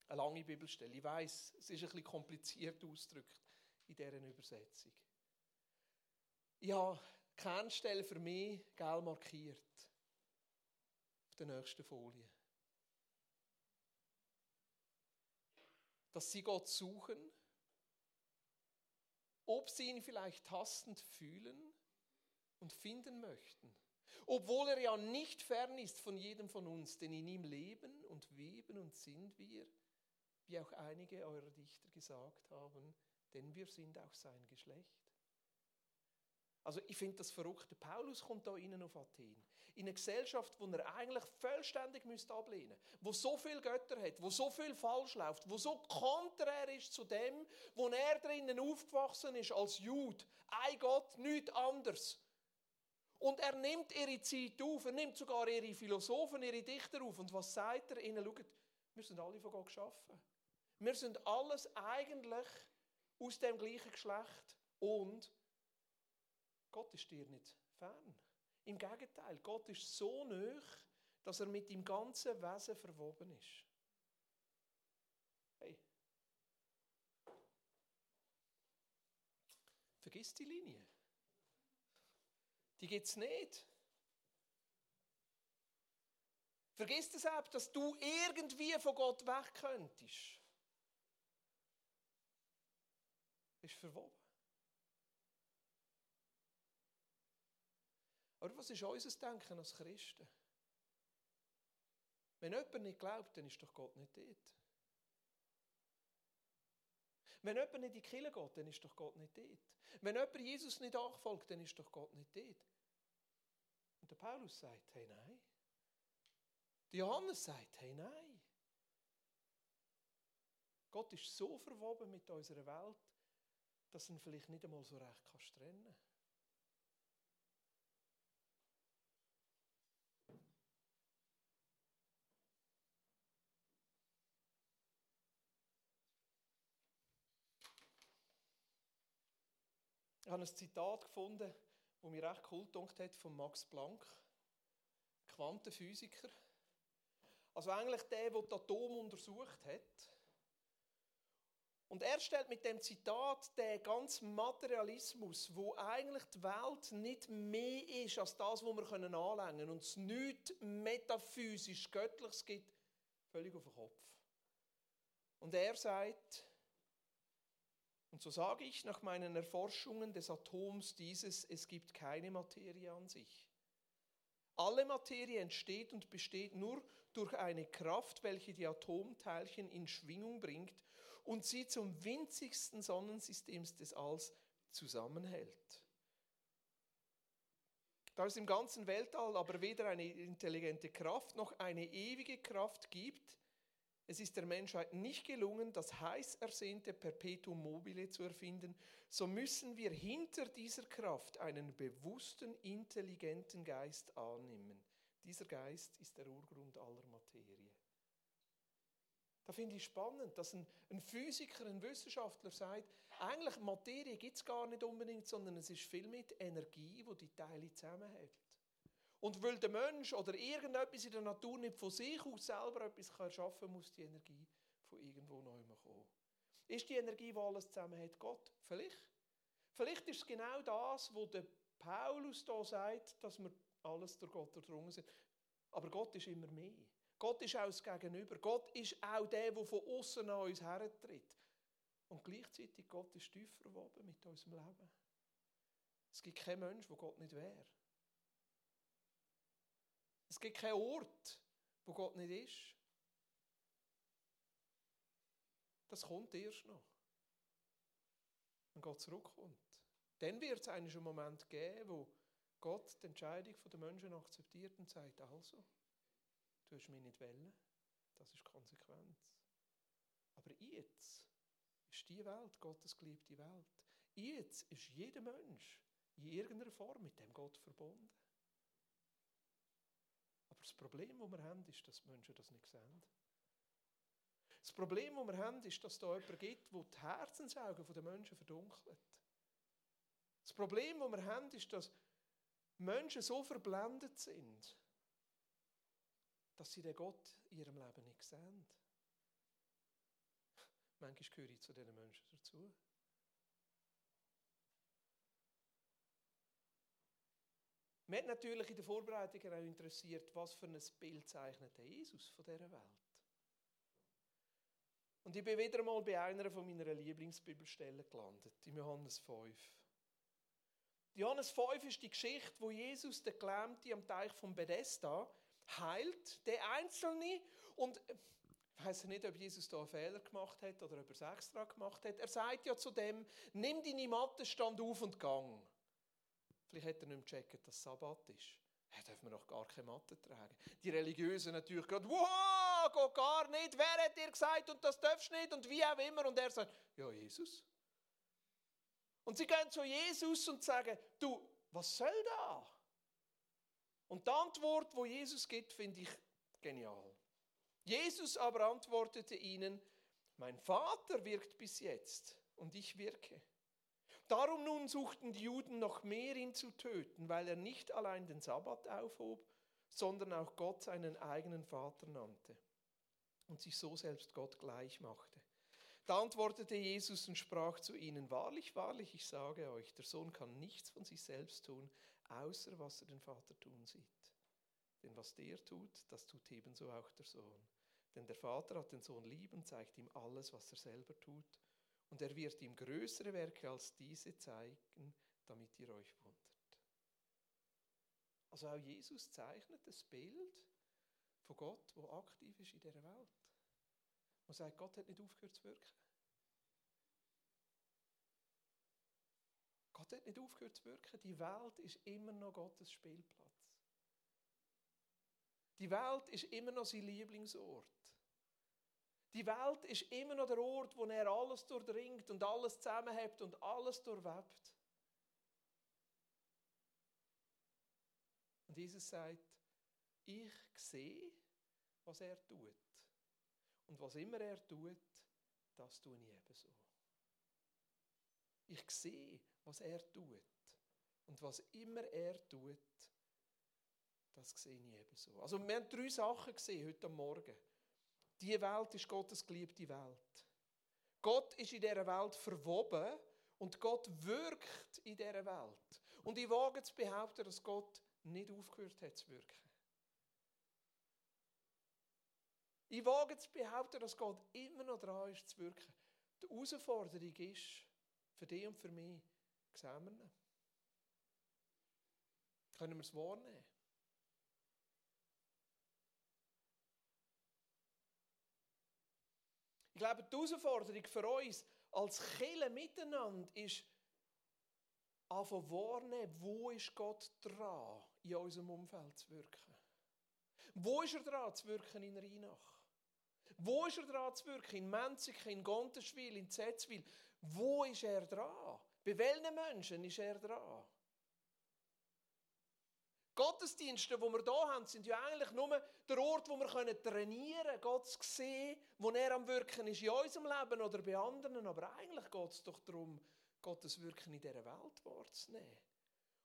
Eine lange Bibelstelle. Ich weiß, es ist ein bisschen kompliziert ausgedrückt in dieser Übersetzung. Ich habe die Kernstelle für mich gelb markiert der nächsten Folie. Dass sie Gott suchen, ob sie ihn vielleicht tastend fühlen und finden möchten. Obwohl er ja nicht fern ist von jedem von uns, denn in ihm leben und weben und sind wir, wie auch einige eurer Dichter gesagt haben, denn wir sind auch sein Geschlecht. Also ich finde das verrückt. Paulus kommt da rein auf Athen in eine Gesellschaft, wo er eigentlich vollständig ablehnen müsste, wo so viele Götter hat, wo so viel falsch läuft, wo so konträr ist zu dem, wo er drinnen aufgewachsen ist als Jude. Ein Gott, nichts anderes. Und er nimmt ihre Zeit auf, er nimmt sogar ihre Philosophen, ihre Dichter auf. Und was sagt er ihnen? Schaut, wir sind alle von Gott geschaffen. Wir sind alles eigentlich aus dem gleichen Geschlecht. Und Gott ist dir nicht fern. Im Gegenteil, Gott ist so nöch, dass er mit dem ganzen Wesen verwoben ist. Hey. Vergiss die Linie. Die gibt es nicht. Vergiss es auch, dass du irgendwie von Gott weg könntest. Ist verwoben. Aber was ist unser Denken als Christen? Wenn jemand nicht glaubt, dann ist doch Gott nicht dort. Wenn jemand nicht in die Kirche geht, dann ist doch Gott nicht dort. Wenn jemand Jesus nicht nachfolgt, dann ist doch Gott nicht dort. Und der Paulus sagt, hey nein. Der Johannes sagt, hey nein. Gott ist so verwoben mit unserer Welt, dass er ihn vielleicht nicht einmal so recht trennen habe ein Zitat gefunden, das mir recht cool gedacht hat, von Max Planck, Quantenphysiker. Also eigentlich der, der das Atom untersucht hat. Und er stellt mit dem Zitat den ganzen Materialismus, wo eigentlich die Welt nicht mehr ist als das, was wir anlängen können und es nichts metaphysisch Göttliches gibt, völlig auf den Kopf. Und er sagt, und so sage ich nach meinen Erforschungen des Atoms dieses, es gibt keine Materie an sich. Alle Materie entsteht und besteht nur durch eine Kraft, welche die Atomteilchen in Schwingung bringt und sie zum winzigsten Sonnensystem des Alls zusammenhält. Da es im ganzen Weltall aber weder eine intelligente Kraft noch eine ewige Kraft gibt, es ist der Menschheit nicht gelungen, das heiß ersehnte Perpetuum mobile zu erfinden, so müssen wir hinter dieser Kraft einen bewussten, intelligenten Geist annehmen. Dieser Geist ist der Urgrund aller Materie. Da finde ich spannend, dass ein, ein, Physiker, ein Wissenschaftler sagt, eigentlich Materie gibt es gar nicht unbedingt, sondern es ist viel mit Energie, wo die, die Teile zusammenhält. Und weil der Mensch oder irgendetwas in der Natur nicht von sich aus selber etwas erschaffen kann, muss die Energie von irgendwo neu kommen. Ist die Energie, die alles zusammen hat, Gott? Vielleicht. Vielleicht ist es genau das, der Paulus da sagt, dass wir alles durch Gott durchdrungen sind. Aber Gott ist immer mehr. Gott ist auch das Gegenüber. Gott ist auch der, der von außen an uns hertritt. Und gleichzeitig Gott ist tief verwoben mit unserem Leben. Es gibt keinen Menschen, wo Gott nicht wäre. Es gibt keinen Ort, wo Gott nicht ist. Das kommt erst noch. Wenn Gott zurückkommt. Dann wird es einen Moment geben, wo Gott die Entscheidung der Menschen akzeptiert und sagt, also, du hast mich nicht wollen, das ist Konsequenz. Aber jetzt ist die Welt Gottes geliebte Welt. Jetzt ist jeder Mensch in irgendeiner Form mit dem Gott verbunden. Das Problem, das wir haben, ist, dass die Menschen das nicht sehen. Das Problem, das wir haben, ist, dass es da jemanden gibt, der die Herzensaugen der Menschen verdunkelt. Das Problem, das wir haben, ist, dass Menschen so verblendet sind, dass sie den Gott in ihrem Leben nicht sehen. Manchmal gehöre ich zu diesen Menschen dazu. Mich hat natürlich in der Vorbereitung auch interessiert, was für ein Bild zeichnet Jesus von dieser Welt. Und ich bin wieder einmal bei einer meiner Lieblingsbibelstellen gelandet, in Johannes 5. Johannes 5 ist die Geschichte, wo Jesus den Gelähmten am Teich von Bethesda heilt, der Einzelne. Und ich weiß nicht, ob Jesus da einen Fehler gemacht hat oder ob er es extra gemacht hat. Er sagt ja zu dem, nimm deine Matte, stand auf und gang. Vielleicht hat er nicht gecheckt, dass Sabbat ist. Er darf man noch gar keine Matte tragen. Die Religiösen natürlich gerade, wow, geht gar nicht. Wer hat dir gesagt und das darfst du nicht und wie auch immer. Und er sagt, ja, Jesus. Und sie gehen zu Jesus und sagen, du, was soll da? Und die Antwort, wo Jesus gibt, finde ich genial. Jesus aber antwortete ihnen, mein Vater wirkt bis jetzt und ich wirke. Darum nun suchten die Juden noch mehr, ihn zu töten, weil er nicht allein den Sabbat aufhob, sondern auch Gott seinen eigenen Vater nannte und sich so selbst Gott gleich machte. Da antwortete Jesus und sprach zu ihnen, Wahrlich, wahrlich, ich sage euch, der Sohn kann nichts von sich selbst tun, außer was er den Vater tun sieht. Denn was der tut, das tut ebenso auch der Sohn. Denn der Vater hat den Sohn lieb und zeigt ihm alles, was er selber tut und er wird ihm größere Werke als diese zeigen, damit ihr euch wundert. Also auch Jesus zeichnet das Bild von Gott, wo aktiv ist in dieser Welt. Man sagt, Gott hat nicht aufgehört zu wirken. Gott hat nicht aufgehört zu wirken. Die Welt ist immer noch Gottes Spielplatz. Die Welt ist immer noch sein Lieblingsort. Die Welt ist immer noch der Ort, wo er alles durchdringt und alles zusammenhält und alles durchwebt. Und Jesus sagt, ich sehe, was er tut. Und was immer er tut, das tue ich ebenso. Ich sehe, was er tut. Und was immer er tut, das sehe ich ebenso. Also wir haben drei Sachen gesehen heute Morgen. Die Welt ist Gottes geliebte Welt. Gott ist in dieser Welt verwoben und Gott wirkt in dieser Welt. Und ich wage zu behaupten, dass Gott nicht aufgehört hat zu wirken. Ich wage zu behaupten, dass Gott immer noch dran ist zu wirken. Die Herausforderung ist, für dich und für mich, wir Können wir es wahrnehmen? Ich glaube, die Herausforderung für uns als Kille miteinander ist, anfangen wahrnehmen, wo ist Gott dran, in unserem Umfeld zu wirken. Wo ist er dran zu wirken in Rheinach? Wo ist er dran zu wirken? In Menziken, in Gontenschwil, in Zetzwil. Wo ist er dran? Bei welchen Menschen ist er dran? Gottesdienste, die wir hier haben, sind ja eigentlich nur der Ort, wo wir trainieren können, Gott zu sehen, wo er am Wirken ist in unserem Leben oder bei anderen. Aber eigentlich geht es doch darum, Gottes Wirken in dieser Welt wahrzunehmen.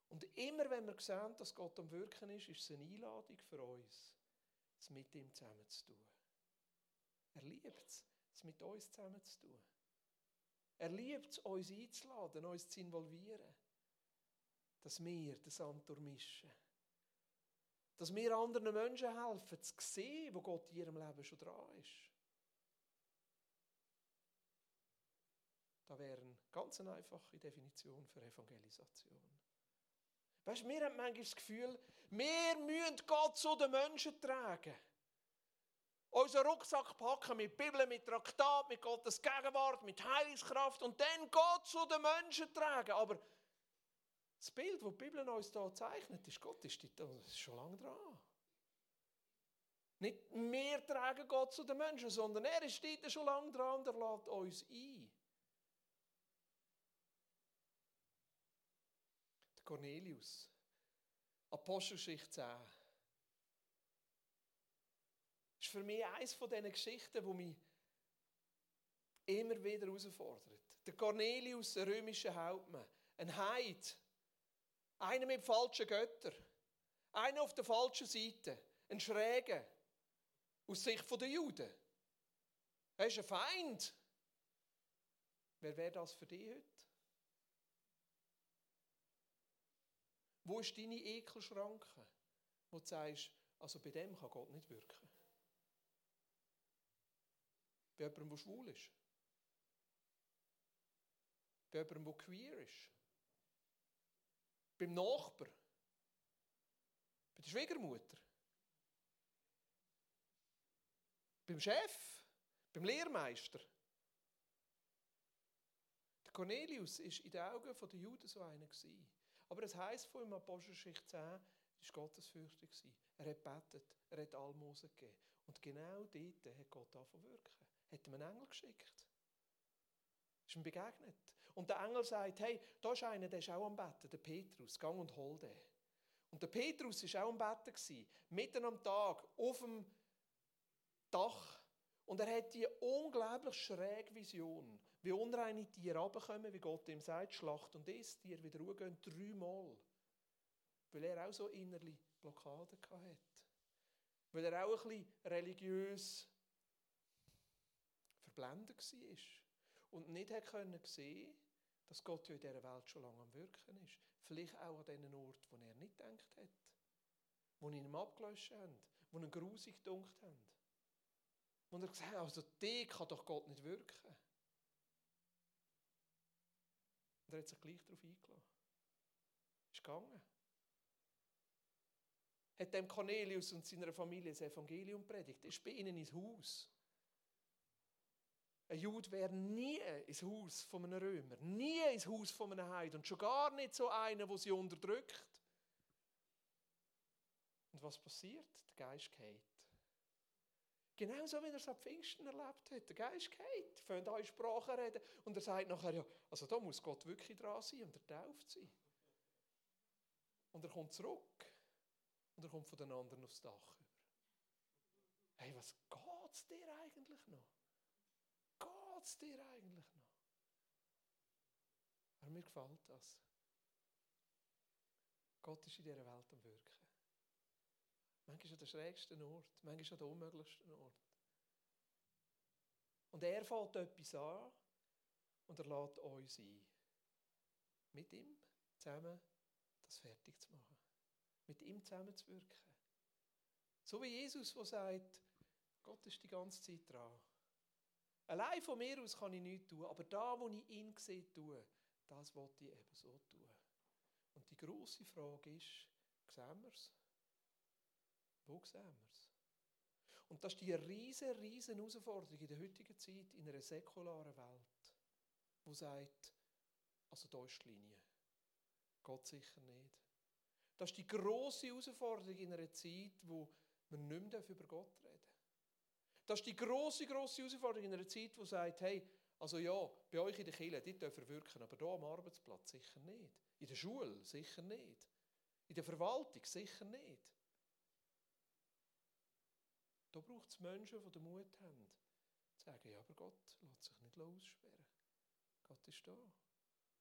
Und immer wenn wir sehen, dass Gott am Wirken ist, ist es eine Einladung für uns, es mit ihm zusammen zu tun. Er liebt es, es mit uns zusammen zu tun. Er liebt es, uns einzuladen, uns zu involvieren. Dass wir den Sand durchmischen. Dass wir anderen Menschen helfen, zu sehen, wo Gott in ihrem Leben schon dran ist. Das wäre eine ganz einfache Definition für Evangelisation. Weißt, wir haben manchmal das Gefühl, wir müssen Gott zu den Menschen tragen. Unseren Rucksack packen mit Bibel, mit Traktat, mit Gottes Gegenwart, mit Heilungskraft und dann Gott zu den Menschen tragen. Aber das Bild, das die Bibel uns hier zeichnet, ist, Gott ist, schon lange dran. Nicht wir tragen Gott zu den Menschen, sondern er ist dort schon lange dran und er lädt uns ein. Der Cornelius, Apostelgeschichte 10. ist für mich eines von diesen Geschichten, die mich immer wieder herausfordert. Der Cornelius, ein römischer Hauptmann, ein Heid, einer mit falschen Göttern. Einer auf der falschen Seite. Ein Schräger. Aus Sicht der Juden. Er ist ein Feind. Wer wäre das für dich heute? Wo ist deine Ekelschranke, wo du sagst, also bei dem kann Gott nicht wirken? Bei jemandem, der schwul ist? Bei jemandem, der queer ist? Beim Nachbar? Bei der Schwiegermutter? Beim Chef? Beim Lehrmeister? Der Cornelius war in den Augen der Juden so einer. Aber es heisst von ihm, Apostelgeschichte 10, er war gottesfürchtig. Er hat betet, er hat Almosen gegeben. Und genau dort hat Gott angefangen wirken. Er hat ihm einen Engel geschickt. Ist ihm begegnet. Und der Engel sagt, hey, da ist einer, der ist auch am Betten, der Petrus, gang und hol den. Und der Petrus war auch am Betten, mitten am Tag, auf dem Dach. Und er hat die unglaublich schräge Vision, wie unreine Tiere runterkommen, wie Gott ihm sagt, Schlacht und isst, Tiere wieder ruhigehen, dreimal. Weil er auch so innerliche Blockaden hatte. Weil er auch ein bisschen religiös verblendet war und nicht hat können sehen, dass Gott ja in dieser Welt schon lange am Wirken ist. Vielleicht auch an diesen Ort, wo er nicht gedacht hat. Wo ihn abgelöscht haben, wo ihn grusig gedunkt haben. Wo er gesagt hat, also die kann doch Gott nicht wirken. Und er hat sich gleich darauf eingeladen. Ist gegangen. Hat dem Cornelius und seiner Familie das Evangelium predigt. Ist bei ihnen ins Haus. Ein Jude wäre nie ins Haus von einem Römer, nie ins Haus von einem Heid und schon gar nicht so einer, wo sie unterdrückt. Und was passiert? Der Geist geht. Genauso wie er es am Pfingsten erlebt hat. Der Geist geht, fängt an in Sprachen reden und er sagt nachher, ja, also da muss Gott wirklich dran sein und er tauft sie. Und er kommt zurück und er kommt von den anderen aufs Dach über. Hey, was geht's dir eigentlich noch? Geht es dir eigentlich noch? Aber mir gefällt das. Gott ist in dieser Welt am Wirken. Manchmal an der schrägsten Ort, manchmal an der unmöglichsten Ort. Und er fällt etwas an und er lädt uns ein. Mit ihm zusammen das fertig zu machen. Mit ihm zusammen zu wirken. So wie Jesus, der sagt, Gott ist die ganze Zeit dran. Allein von mir aus kann ich nichts tun, aber da, wo ich ihn sehe, tue, das wollte ich eben so tun. Und die große Frage ist, sehen wir es? Wo sehen wir es? Und das ist die riesen, riesen Herausforderung in der heutigen Zeit, in einer säkularen Welt, wo sagt, also da ist die Linie. Gott sicher nicht. Das ist die grosse Herausforderung in einer Zeit, wo wir nicht mehr über Gott reden Das ist die grosse, grosse Herausforderung in einer Zeit, wo sagt, hey, also ja, bei euch in der Kirche, die dürfen wirken, aber hier am Arbeitsplatz sicher nicht. In der Schule sicher nicht. In der Verwaltung sicher nicht. Da braucht es Menschen, die den Mut haben, zu sagen, ja, aber Gott lässt sich nicht aussperren. Gott ist da.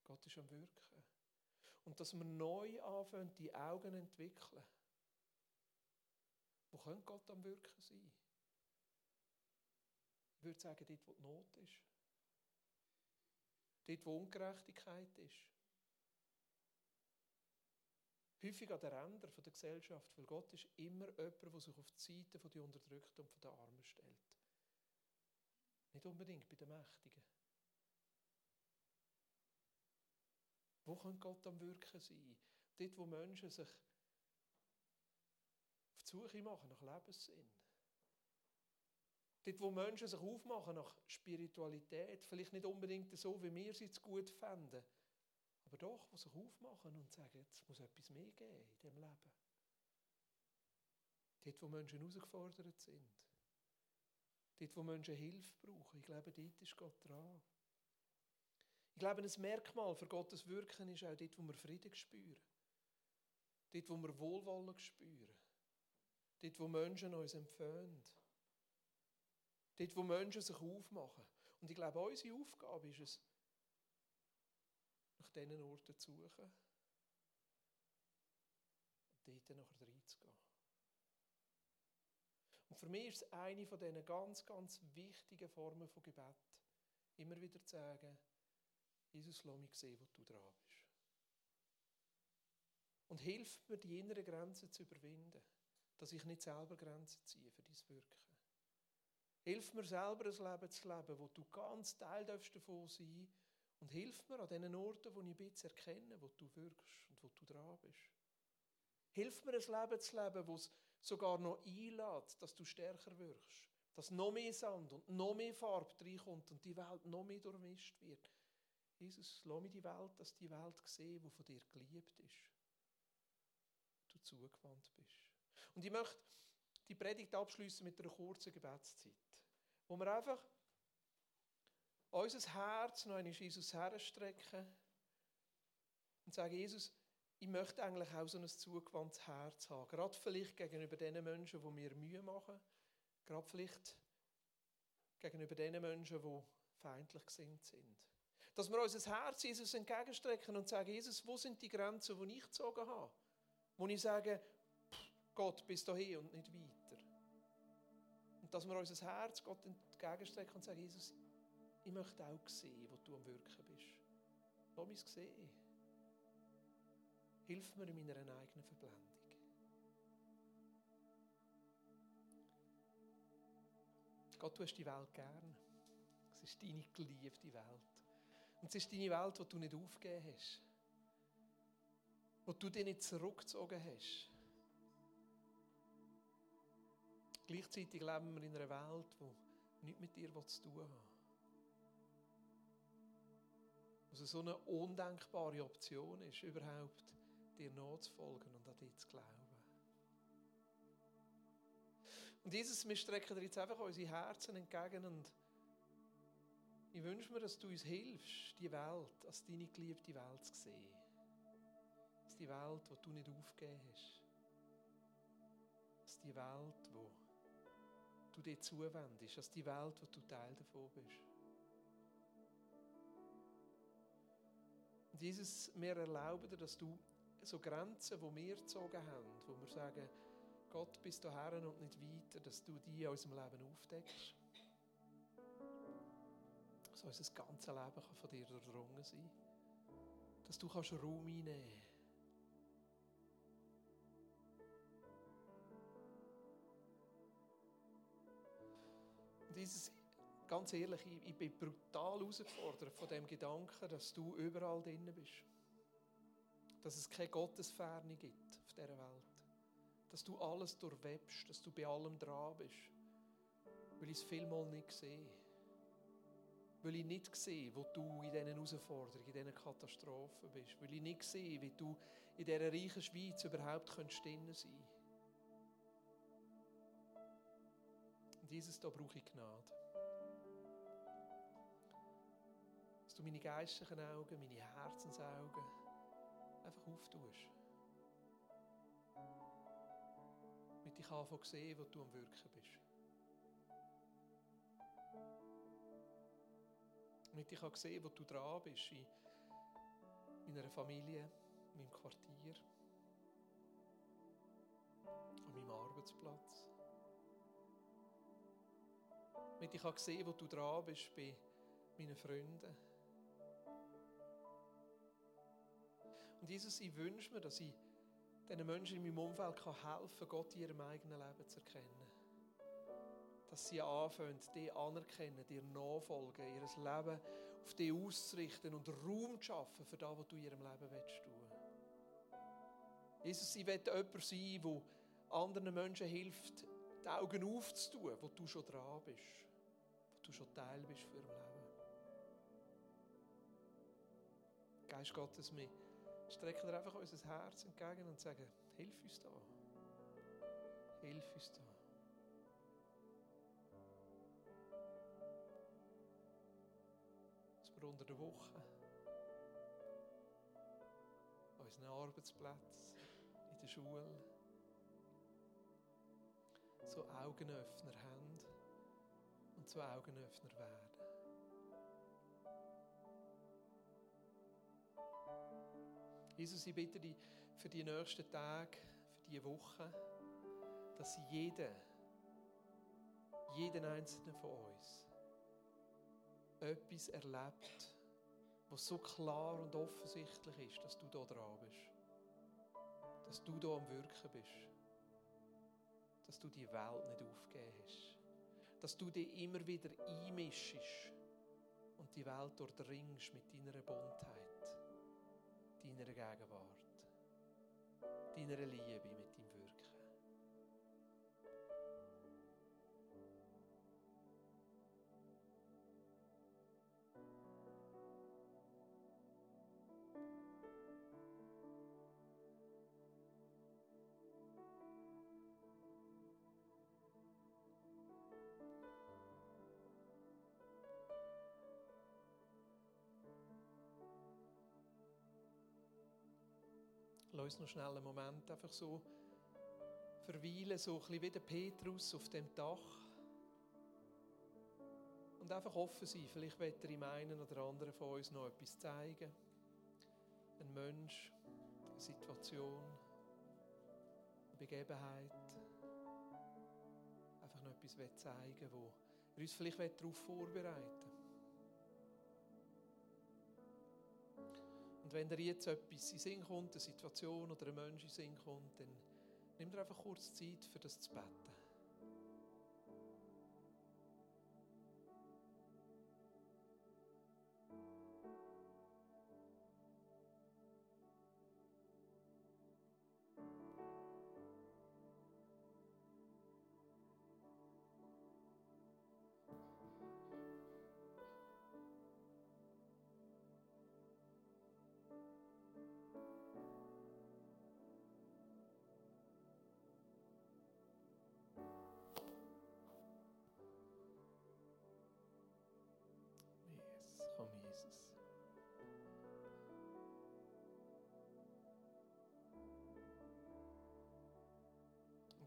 Gott ist am Wirken. Und dass wir neu anfangen, die Augen entwickeln. Wo könnte Gott am Wirken sein? Ich würde sagen, dort, wo die Not ist. Dort, wo Ungerechtigkeit ist. Häufig an den Rändern der Gesellschaft, weil Gott ist immer jemand, der sich auf die Seite der Unterdrückten und der Armen stellt. Nicht unbedingt bei den Mächtigen. Wo kann Gott am Wirken sein? Dort, wo Menschen sich auf die Suche machen nach Lebenssinn. Dort, wo Menschen sich aufmachen nach Spiritualität, vielleicht nicht unbedingt so, wie wir sie gut fänden, aber doch, die sich aufmachen und sagen, jetzt muss etwas mehr geben in diesem Leben. Dort, wo Menschen herausgefordert sind. Dort, wo Menschen Hilfe brauchen. Ich glaube, dort ist Gott dran. Ich glaube, ein Merkmal für Gottes Wirken ist auch dort, wo wir Frieden spüren. Dort, wo wir Wohlwollen spüren. Dort, wo Menschen uns empfehlen. Dort, wo Menschen sich aufmachen. Und ich glaube, unsere Aufgabe ist es, nach diesen Orten zu suchen und dort nachher reinzugehen. Und für mich ist es eine von diesen ganz, ganz wichtigen Formen von Gebet, immer wieder zu sagen, Jesus, lass mich sehen, wo du dran bist. Und hilf mir, die inneren Grenzen zu überwinden, dass ich nicht selber Grenzen ziehe für dein Wirken. Hilf mir selber ein Leben zu leben, wo du ganz Teil davon sein darfst und hilf mir an den Orten, wo ich ein bisschen erkenne, wo du wirkst und wo du dran bist. Hilf mir ein Leben zu leben, es sogar noch einlädt, dass du stärker wirkst. Dass noch mehr Sand und noch mehr Farbe reinkommt und die Welt noch mehr durchmischt wird. Jesus, lass mich die Welt, dass die Welt sehen, die von dir geliebt ist. Du zugewandt bist. Und ich möchte die Predigt abschließen mit einer kurzen Gebetszeit, wo wir einfach unser Herz noch einmal Jesus herstrecken und sagen, Jesus, ich möchte eigentlich auch so ein zugewandtes Herz haben. Gerade vielleicht gegenüber den Menschen, die mir Mühe machen. Gerade vielleicht gegenüber den Menschen, die feindlich gesinnt sind. Dass wir unser Herz Jesus entgegenstrecken und sagen, Jesus, wo sind die Grenzen, die ich gezogen habe? Wo ich sage, Gott, bis dahin und nicht weiter. Dass wir unser Herz Gott entgegenstrecken und sagen, Jesus, ich möchte auch sehen, wo du am Wirken bist. Lass mich sehen. Hilf mir in meiner eigenen Verblendung. Gott, du hast die Welt gern. Es ist deine geliebte Welt. Und es ist deine Welt, die du nicht aufgegeben hast. Wo du dich nicht zurückgezogen hast. Gleichzeitig leben wir in einer Welt, die nichts mit dir zu tun hat. Also so eine undenkbare Option ist, überhaupt dir nachzufolgen und an dich zu glauben. Und Jesus, wir strecken dir jetzt einfach unsere Herzen entgegen und ich wünsche mir, dass du uns hilfst, die Welt als deine geliebte Welt zu sehen. Als die Welt, die du nicht aufgegeben hast. Als die Welt, wo du dir zuwendest. Als die Welt, wo du Teil davon bist. Und Jesus, wir erlauben dir, dass du so Grenzen, die wir gezogen haben, wo wir sagen, Gott, bis dahin und nicht weiter, dass du die in unserem Leben aufdeckst. Dass unser ganzes Leben kann von dir durchdrungen sein Dass du Raum einnehmen kannst. Dieses ganz ehrlich, ich, ich bin brutal herausgefordert von dem Gedanken, dass du überall drin bist. Dass es keine Gottesferne gibt auf dieser Welt. Dass du alles durchwebst, dass du bei allem dran bist. Weil ich es vielmal nicht sehe. Weil ich nicht sehe, wo du in diesen Herausforderungen, in diesen Katastrophen bist. Weil ich nicht sehe, wie du in dieser reichen Schweiz überhaupt drin sein kannst. Und Jesus, da brauche ich Gnade. Dass du meine geistlichen Augen, meine Herzensaugen einfach auftust. Damit ich anfange zu sehen, wo du am Wirken bist. Damit ich sehen wo du dran bist in meiner Familie, in meinem Quartier, an meinem Arbeitsplatz. Damit ich sehen wo du dran bist bei meinen Freunden. Und Jesus, ich wünsche mir, dass ich diesen Menschen in meinem Umfeld helfen kann, Gott in ihrem eigenen Leben zu erkennen dass sie anfangen, die anerkennen, dir nachfolgen, ihr Leben auf die auszurichten und Raum zu schaffen für das, was du in ihrem Leben willst tun. Jesus, ich will jemand sein, der anderen Menschen hilft, die Augen aufzutun, wo du schon dran bist, du schon Teil bist für ihr Leben. Geist Gottes, wir strecken dir einfach unser Herz entgegen und sagen, hilf uns da. Hilf uns da. wir unter der Woche, an unseren Arbeitsplätzen, in der Schule, so Augenöffner haben zu Augenöffner werden. Jesus, ich bitte dich für die nächsten Tage, für die Woche, dass jeder, jeden einzelnen von uns, etwas erlebt, was so klar und offensichtlich ist, dass du da dran bist. Dass du da am Wirken bist. Dass du die Welt nicht aufgegeben hast. Dass du dich immer wieder einmischst und die Welt durchdringst mit deiner Buntheit, deiner Gegenwart, deiner Liebe, Lass uns noch schnell einen Moment einfach so verweilen, so ein bisschen wie der Petrus auf dem Dach. Und einfach offen sein. Vielleicht wird er ihm einen oder anderen von uns noch etwas zeigen. Ein Mensch, eine Situation, eine Begebenheit. Einfach noch etwas zeigen, wo er uns vielleicht darauf vorbereiten will. Und wenn dir jetzt etwas in Sinn kommt, eine Situation oder ein Mensch in Sinn kommt, dann nimm dir einfach kurz Zeit, für das zu beten.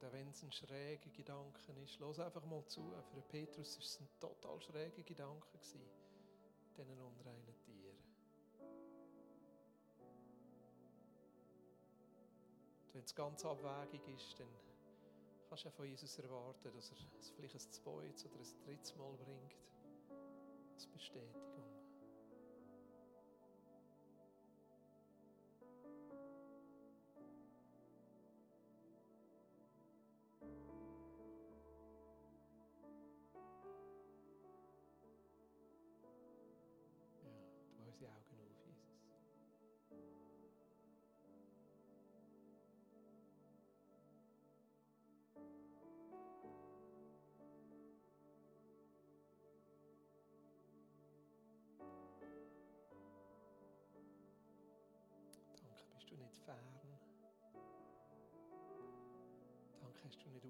Und auch wenn es ein schräger Gedanke ist, los einfach mal zu. Für Petrus war es ein total schräger Gedanke, diesen unreinen Tieren. Und wenn es ganz abwägig ist, dann kannst du von Jesus erwarten, dass er es vielleicht ein zweites oder ein drittes Mal bringt. Als Bestätigung.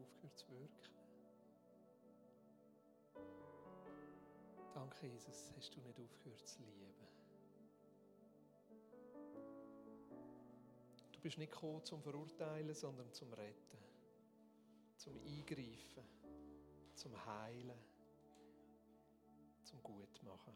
Aufgehört zu wirken. Danke, Jesus, hast du nicht aufgehört zu lieben. Du bist nicht gekommen zum Verurteilen, sondern zum Retten, zum Eingreifen, zum Heilen, zum Gutmachen.